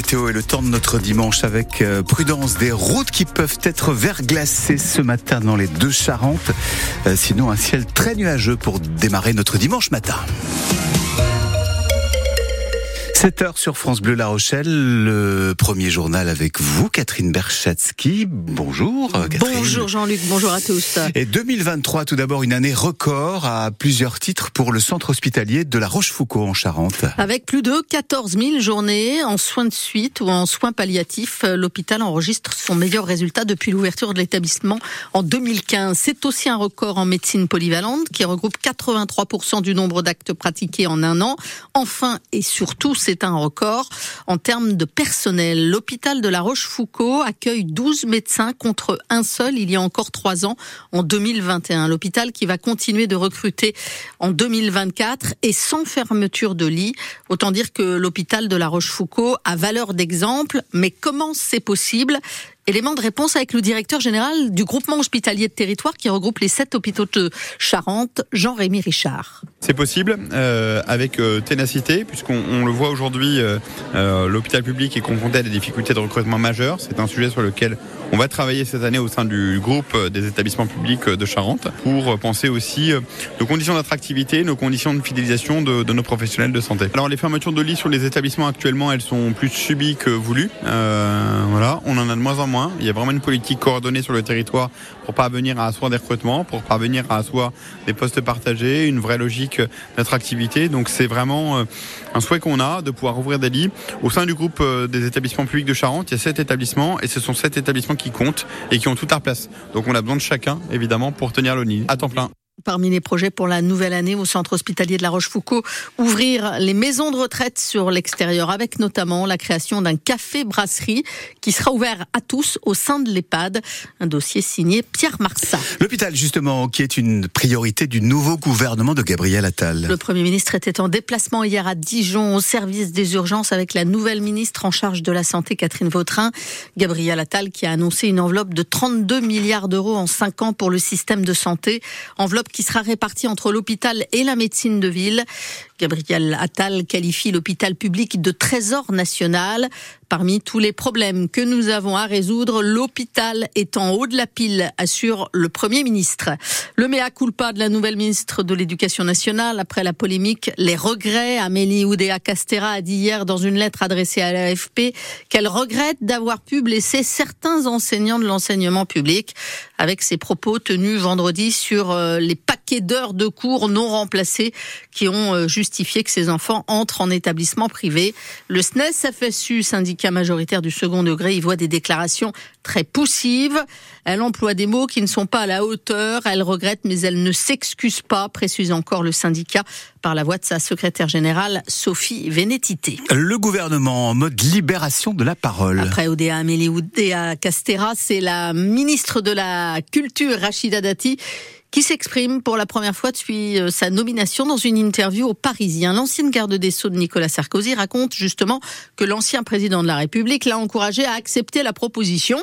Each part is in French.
météo et le temps de notre dimanche avec euh, prudence des routes qui peuvent être verglacées ce matin dans les deux Charentes. Euh, sinon, un ciel très nuageux pour démarrer notre dimanche matin. 7 heures sur France Bleu La Rochelle, le premier journal avec vous, Catherine Berchatsky. Bonjour Catherine. Bonjour Jean-Luc, bonjour à tous. Et 2023, tout d'abord une année record à plusieurs titres pour le centre hospitalier de la Rochefoucauld en Charente. Avec plus de 14 000 journées en soins de suite ou en soins palliatifs, l'hôpital enregistre son meilleur résultat depuis l'ouverture de l'établissement en 2015. C'est aussi un record en médecine polyvalente qui regroupe 83% du nombre d'actes pratiqués en un an. Enfin et surtout, c'est c'est un record en termes de personnel. L'hôpital de la Rochefoucauld accueille 12 médecins contre un seul il y a encore trois ans, en 2021. L'hôpital qui va continuer de recruter en 2024 et sans fermeture de lit. Autant dire que l'hôpital de la Rochefoucauld a valeur d'exemple, mais comment c'est possible? Élément de réponse avec le directeur général du groupement hospitalier de territoire qui regroupe les sept hôpitaux de Charente, Jean-Rémy Richard. C'est possible euh, avec euh, ténacité, puisqu'on le voit aujourd'hui, euh, l'hôpital public est confronté à des difficultés de recrutement majeures. C'est un sujet sur lequel on va travailler cette année au sein du groupe des établissements publics de Charente pour penser aussi nos conditions d'attractivité, nos conditions de fidélisation de, de, nos professionnels de santé. Alors les fermetures de lits sur les établissements actuellement, elles sont plus subies que voulues. voilà, on en a de moins en moins. Il y a vraiment une politique coordonnée sur le territoire pour parvenir à asseoir des recrutements, pour parvenir à asseoir des postes partagés, une vraie logique d'attractivité. Donc c'est vraiment un souhait qu'on a de pouvoir ouvrir des lits. Au sein du groupe des établissements publics de Charente, il y a sept établissements et ce sont sept établissements qui comptent et qui ont toute leur place. Donc on a besoin de chacun, évidemment, pour tenir le nid à temps plein. Parmi les projets pour la nouvelle année au centre hospitalier de la Rochefoucauld, ouvrir les maisons de retraite sur l'extérieur avec notamment la création d'un café-brasserie qui sera ouvert à tous au sein de l'EHPAD. Un dossier signé Pierre Marsat. L'hôpital justement qui est une priorité du nouveau gouvernement de Gabriel Attal. Le Premier ministre était en déplacement hier à Dijon au service des urgences avec la nouvelle ministre en charge de la Santé Catherine Vautrin. Gabriel Attal qui a annoncé une enveloppe de 32 milliards d'euros en 5 ans pour le système de santé. Enveloppe qui sera répartie entre l'hôpital et la médecine de ville. Gabriel Attal qualifie l'hôpital public de trésor national. Parmi tous les problèmes que nous avons à résoudre, l'hôpital est en haut de la pile, assure le Premier ministre. Le mea culpa de la nouvelle ministre de l'Éducation nationale après la polémique, les regrets. Amélie Oudéa Castera a dit hier dans une lettre adressée à l'AFP qu'elle regrette d'avoir pu blesser certains enseignants de l'enseignement public avec ses propos tenus vendredi sur euh, les d'heures de cours non remplacés qui ont euh, justifié que ces enfants entrent en établissement privé. Le SNES FSU, syndicat majoritaire du second degré, y voit des déclarations très poussives. Elle emploie des mots qui ne sont pas à la hauteur. Elle regrette, mais elle ne s'excuse pas, précise encore le syndicat par la voix de sa secrétaire générale, Sophie Vénétité. Le gouvernement en mode libération de la parole. Après Odea Amélie Oudéa Castera, c'est la ministre de la Culture, Rachida Dati, qui s'exprime pour la première fois depuis euh, sa nomination dans une interview au Parisien. L'ancienne garde des Sceaux de Nicolas Sarkozy raconte justement que l'ancien président de la République l'a encouragé à accepter la proposition.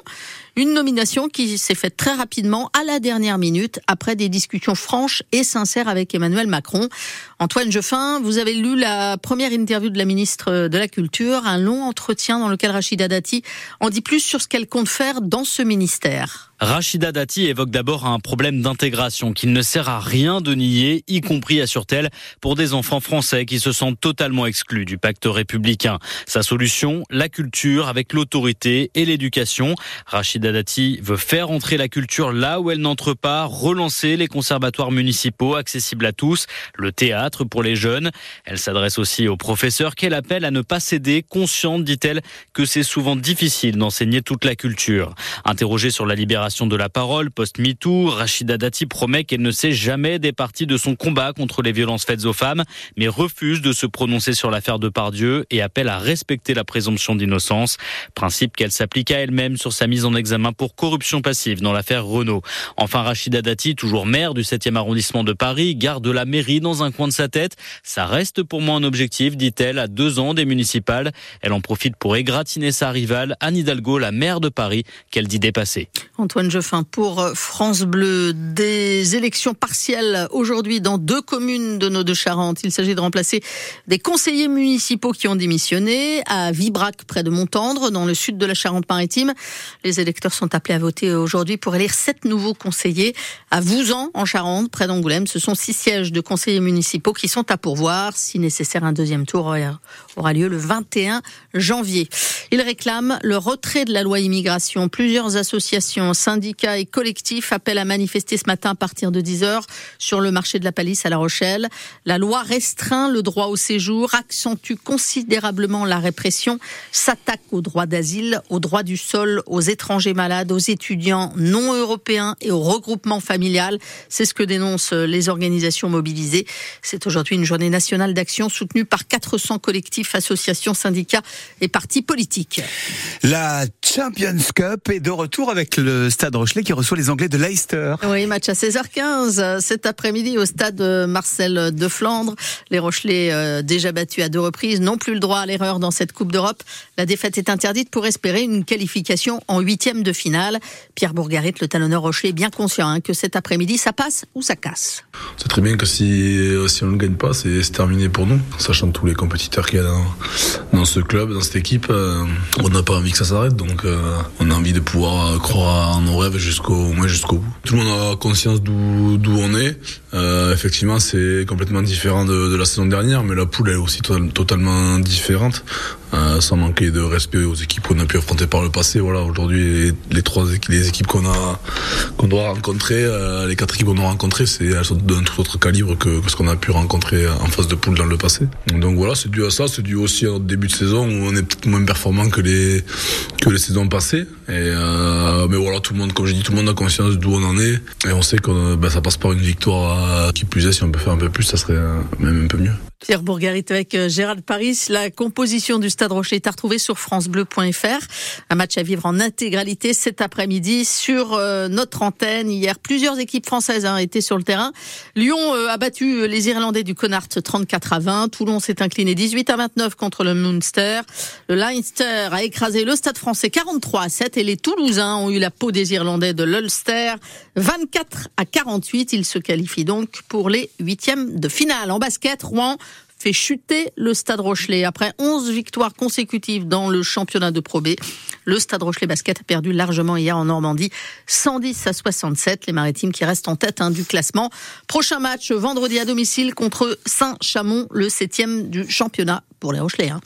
Une nomination qui s'est faite très rapidement, à la dernière minute, après des discussions franches et sincères avec Emmanuel Macron. Antoine Jeffin, vous avez lu la première interview de la ministre de la Culture, un long entretien dans lequel Rachida Dati en dit plus sur ce qu'elle compte faire dans ce ministère. Rachida Dati évoque d'abord un problème d'intégration qu'il ne sert à rien de nier, y compris, assure-t-elle, pour des enfants français qui se sentent totalement exclus du pacte républicain. Sa solution, la culture avec l'autorité et l'éducation. Rachida Dati veut faire entrer la culture là où elle n'entre pas, relancer les conservatoires municipaux accessibles à tous, le théâtre pour les jeunes. Elle s'adresse aussi aux professeurs qu'elle appelle à ne pas céder, consciente, dit-elle, que c'est souvent difficile d'enseigner toute la culture. Interrogée sur la libération de la parole post-MeToo, Rachida Dati promet qu'elle ne s'est jamais départie de son combat contre les violences faites aux femmes, mais refuse de se prononcer sur l'affaire de Pardieu et appelle à respecter la présomption d'innocence, principe qu'elle s'applique à elle-même sur sa mise en examen pour corruption passive dans l'affaire Renault. Enfin, Rachida Dati, toujours maire du 7e arrondissement de Paris, garde la mairie dans un coin de sa tête. Ça reste pour moi un objectif, dit-elle, à deux ans des municipales. Elle en profite pour égratigner sa rivale, Anne Hidalgo, la maire de Paris, qu'elle dit dépasser. Pour France Bleu. Des élections partielles aujourd'hui dans deux communes de nos deux Charentes. Il s'agit de remplacer des conseillers municipaux qui ont démissionné à Vibrac, près de Montendre, dans le sud de la Charente-Maritime. Les électeurs sont appelés à voter aujourd'hui pour élire sept nouveaux conseillers à Vouzan, en Charente, près d'Angoulême. Ce sont six sièges de conseillers municipaux qui sont à pourvoir. Si nécessaire, un deuxième tour aura lieu le 21 janvier. Ils réclament le retrait de la loi immigration. Plusieurs associations, syndicats et collectifs appellent à manifester ce matin à partir de 10h sur le marché de la Palisse à La Rochelle. La loi restreint le droit au séjour, accentue considérablement la répression, s'attaque au droit d'asile, au droit du sol, aux étrangers malades, aux étudiants non européens et au regroupement familial. C'est ce que dénoncent les organisations mobilisées. C'est aujourd'hui une journée nationale d'action soutenue par 400 collectifs, associations, syndicats et partis politiques. La Champions Cup est de retour avec le Stade Rochelet qui reçoit les Anglais de Leicester. Oui, match à 16h15 cet après-midi au Stade Marcel de Flandre. Les Rochelais, euh, déjà battus à deux reprises, n'ont plus le droit à l'erreur dans cette Coupe d'Europe. La défaite est interdite pour espérer une qualification en huitième de finale. Pierre Bourgarit, le talonneur Rochelet, est bien conscient hein, que cet après-midi, ça passe ou ça casse. C'est très bien que si, si on ne gagne pas, c'est terminé pour nous. Sachant tous les compétiteurs qu'il y a dans, dans, ce club, dans cette équipe, euh, on n'a pas envie que ça s'arrête. Donc euh, on a envie de pouvoir croire en nos rêves jusqu'au moins jusqu'au bout. Tout le monde a conscience d'où on est. Euh, effectivement, c'est complètement différent de, la saison dernière, mais la poule est aussi totalement différente. Euh, sans manquer de respect aux équipes qu'on a pu affronter par le passé. Voilà, aujourd'hui, les, trois les équipes qu'on a qu'on doit rencontrer, euh, les quatre équipes qu'on a rencontrées, c'est elles sont d'un tout autre calibre que, que ce qu'on a pu rencontrer en phase de poule dans le passé. Donc voilà, c'est dû à ça, c'est dû aussi à notre début de saison où on est peut-être moins performant que les que les saisons passées. Et euh, mais voilà, tout le monde, comme j'ai dit, tout le monde a conscience d'où on en est et on sait que ben, ça passe par une victoire. Qui plus est, si on peut faire un peu plus, ça serait même un peu mieux. Pierre Bourgarit avec euh, Gérald Paris. La composition du Stade Rocher est à retrouver sur francebleu.fr. Un match à vivre en intégralité cet après-midi sur euh, notre antenne. Hier, plusieurs équipes françaises ont été sur le terrain. Lyon euh, a battu les Irlandais du Connacht 34 à 20. Toulon s'est incliné 18 à 29 contre le Munster. Le Leinster a écrasé le Stade français 43 à 7 et les Toulousains ont eu la peau des Irlandais de l'Ulster 24 à 48. Ils se qualifient donc pour les huitièmes de finale. En basket, Rouen fait chuter le Stade Rochelet. Après 11 victoires consécutives dans le championnat de Pro B, le Stade Rochelet Basket a perdu largement hier en Normandie, 110 à 67. Les Maritimes qui restent en tête hein, du classement. Prochain match vendredi à domicile contre Saint-Chamond, le septième du championnat pour les Rochelais. Hein.